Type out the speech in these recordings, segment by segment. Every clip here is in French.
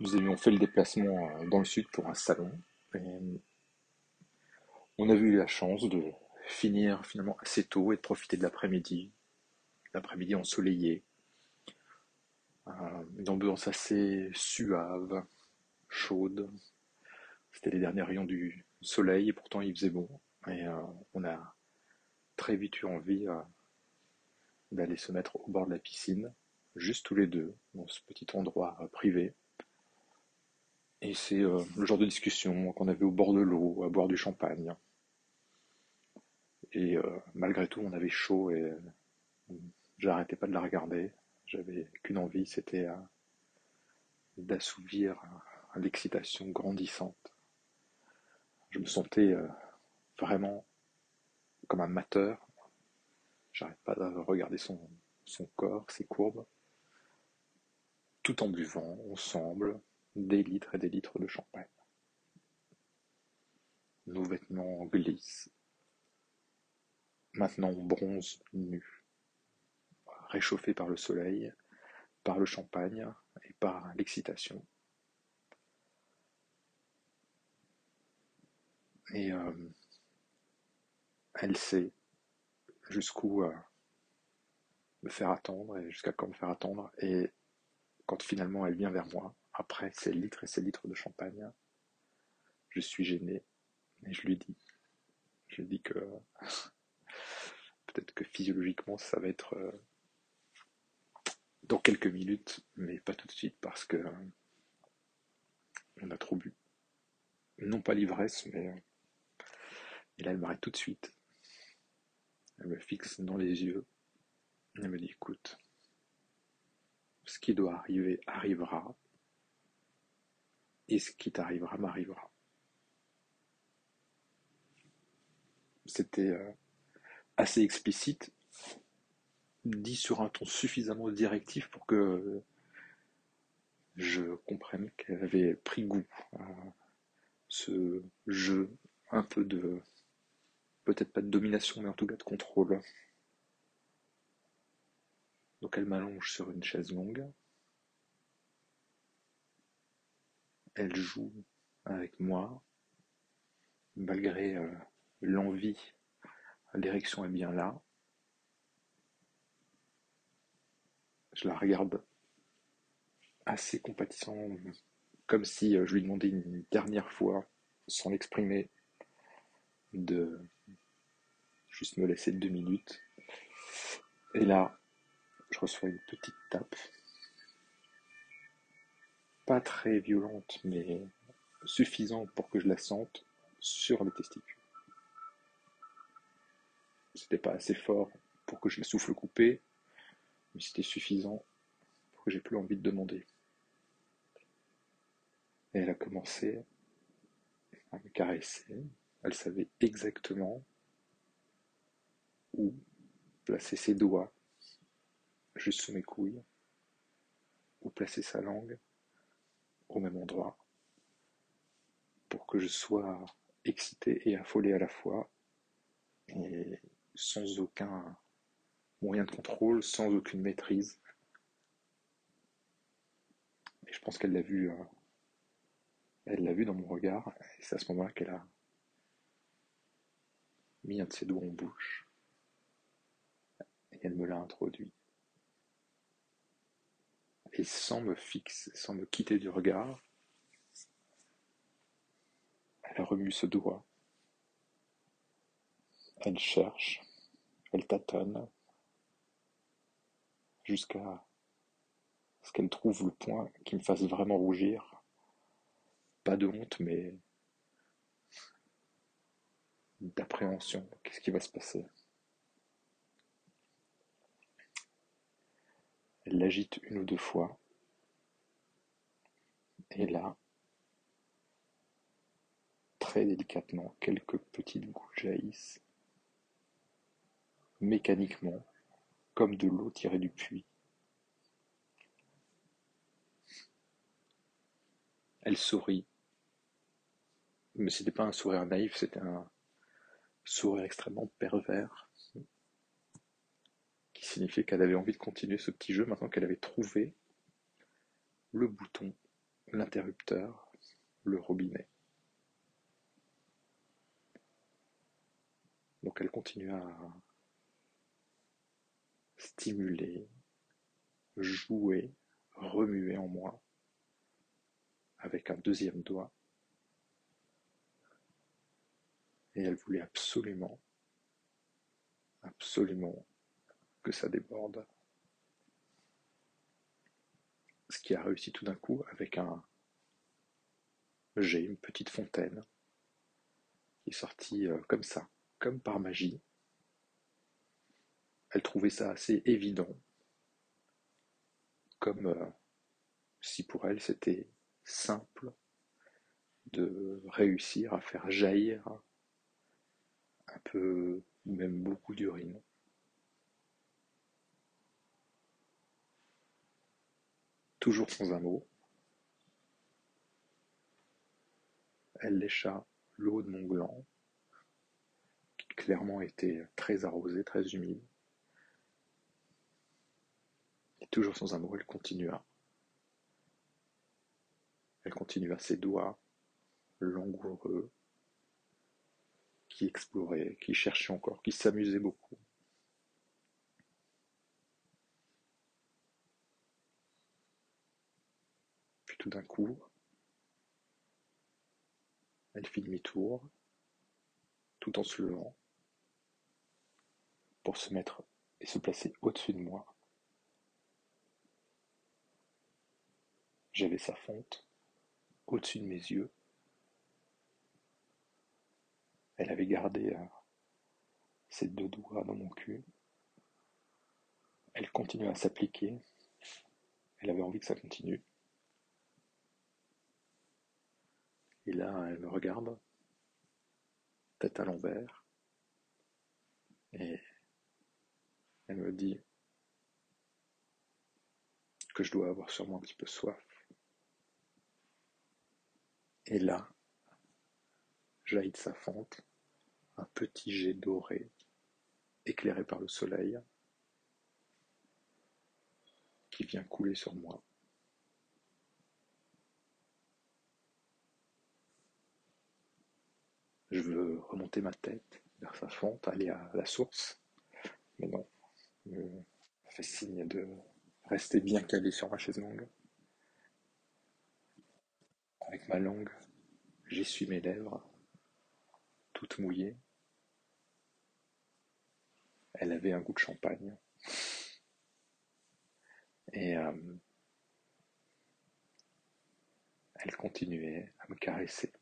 nous avions fait le déplacement euh, dans le sud pour un salon. On a eu la chance de finir finalement assez tôt et de profiter de l'après-midi, l'après-midi ensoleillé, euh, une ambiance assez suave, chaude. C'était les derniers rayons du soleil et pourtant il faisait bon. Et euh, on a très vite eu envie d'aller se mettre au bord de la piscine, juste tous les deux, dans ce petit endroit privé. Et c'est euh, le genre de discussion qu'on avait au bord de l'eau, à boire du champagne. Et euh, malgré tout, on avait chaud et euh, j'arrêtais pas de la regarder. J'avais qu'une envie, c'était d'assouvir l'excitation grandissante. Je me sentais vraiment comme un mateur. J'arrête pas de regarder son, son corps, ses courbes, tout en buvant ensemble, des litres et des litres de champagne. Nos vêtements glissent. Maintenant on bronze nu, réchauffé par le soleil, par le champagne et par l'excitation. Et euh, elle sait jusqu'où euh, me faire attendre et jusqu'à quand me faire attendre. Et quand finalement elle vient vers moi, après ces litres et ces litres de champagne, je suis gêné et je lui dis, je lui dis que peut-être que physiologiquement ça va être euh, dans quelques minutes, mais pas tout de suite parce que on a trop bu. Non pas l'ivresse, mais euh, et là elle m'arrête tout de suite. Elle me fixe dans les yeux. Elle me dit écoute, ce qui doit arriver arrivera et ce qui t'arrivera m'arrivera. C'était euh, assez explicite, dit sur un ton suffisamment directif pour que je comprenne qu'elle avait pris goût à ce jeu un peu de peut-être pas de domination mais en tout cas de contrôle. Donc elle m'allonge sur une chaise longue, elle joue avec moi, malgré euh, l'envie, l'érection est bien là. Je la regarde assez compatissant, comme si euh, je lui demandais une dernière fois, sans l'exprimer, de juste me laisser deux minutes. Et là, je reçois une petite tape pas très violente, mais suffisante pour que je la sente sur les testicules. C'était pas assez fort pour que je le souffle coupé, mais c'était suffisant pour que j'ai plus envie de demander. Et elle a commencé à me caresser. Elle savait exactement où placer ses doigts, juste sous mes couilles, où placer sa langue, au même endroit pour que je sois excité et affolé à la fois et sans aucun moyen de contrôle, sans aucune maîtrise. Et je pense qu'elle l'a vu, euh, elle l'a vu dans mon regard, et c'est à ce moment-là qu'elle a mis un de ses doigts en bouche, et elle me l'a introduit et sans me fixer, sans me quitter du regard, elle remue ce doigt. Elle cherche, elle tâtonne, jusqu'à ce qu'elle trouve le point qui me fasse vraiment rougir. Pas de honte, mais d'appréhension. Qu'est-ce qui va se passer? Elle l'agite une ou deux fois. Et là, très délicatement, quelques petites gouttes jaillissent, mécaniquement, comme de l'eau tirée du puits. Elle sourit, mais ce n'était pas un sourire naïf, c'était un sourire extrêmement pervers qui signifiait qu'elle avait envie de continuer ce petit jeu maintenant qu'elle avait trouvé le bouton l'interrupteur, le robinet. Donc elle continue à stimuler, jouer, remuer en moi avec un deuxième doigt. Et elle voulait absolument, absolument que ça déborde. Ce qui a réussi tout d'un coup avec un jet, une petite fontaine, qui est sortie euh, comme ça, comme par magie. Elle trouvait ça assez évident, comme euh, si pour elle c'était simple de réussir à faire jaillir un peu, même beaucoup d'urine. Toujours sans un mot, elle lécha l'eau de mon gland, qui clairement était très arrosée, très humide. Et toujours sans un mot, elle continua. Elle continua ses doigts langoureux, qui exploraient, qui cherchaient encore, qui s'amusaient beaucoup. D'un coup, elle fit demi-tour, tout en se levant, pour se mettre et se placer au-dessus de moi. J'avais sa fonte au-dessus de mes yeux. Elle avait gardé euh, ses deux doigts dans mon cul. Elle continuait à s'appliquer. Elle avait envie que ça continue. Et là, elle me regarde, tête à l'envers, et elle me dit que je dois avoir sûrement un petit peu soif. Et là, jaillit de sa fente un petit jet doré, éclairé par le soleil, qui vient couler sur moi. Je veux remonter ma tête vers sa fente, aller à la source, mais non, je me fait signe de rester bien calé sur ma chaise longue. Avec ma langue, j'essuie mes lèvres, toutes mouillées. Elle avait un goût de champagne. Et euh, elle continuait à me caresser.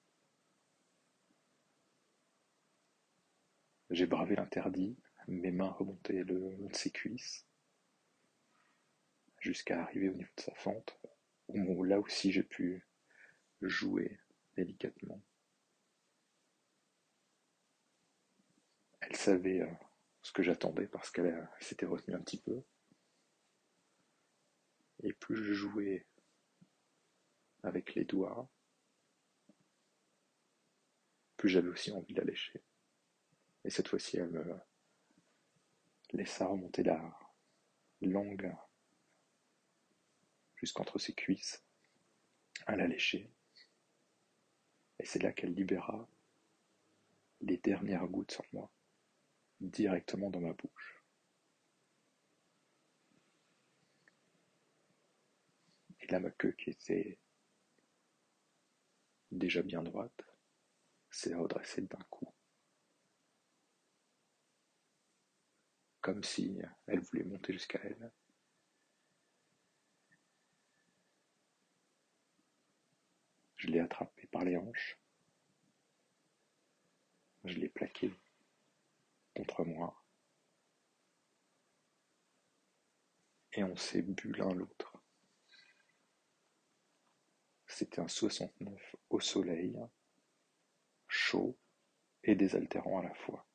J'ai bravé l'interdit, mes mains remontaient le long de ses cuisses, jusqu'à arriver au niveau de sa fente, où là aussi j'ai pu jouer délicatement. Elle savait euh, ce que j'attendais parce qu'elle s'était retenue un petit peu. Et plus je jouais avec les doigts, plus j'avais aussi envie de la lécher. Et cette fois-ci, elle me laissa remonter la langue jusqu'entre ses cuisses, à la lécher. Et c'est là qu'elle libéra les dernières gouttes sur moi, directement dans ma bouche. Et là, ma queue qui était déjà bien droite s'est redressée d'un coup. Comme si elle voulait monter jusqu'à elle. Je l'ai attrapée par les hanches. Je l'ai plaquée contre moi. Et on s'est bu l'un l'autre. C'était un 69 au soleil, chaud et désaltérant à la fois.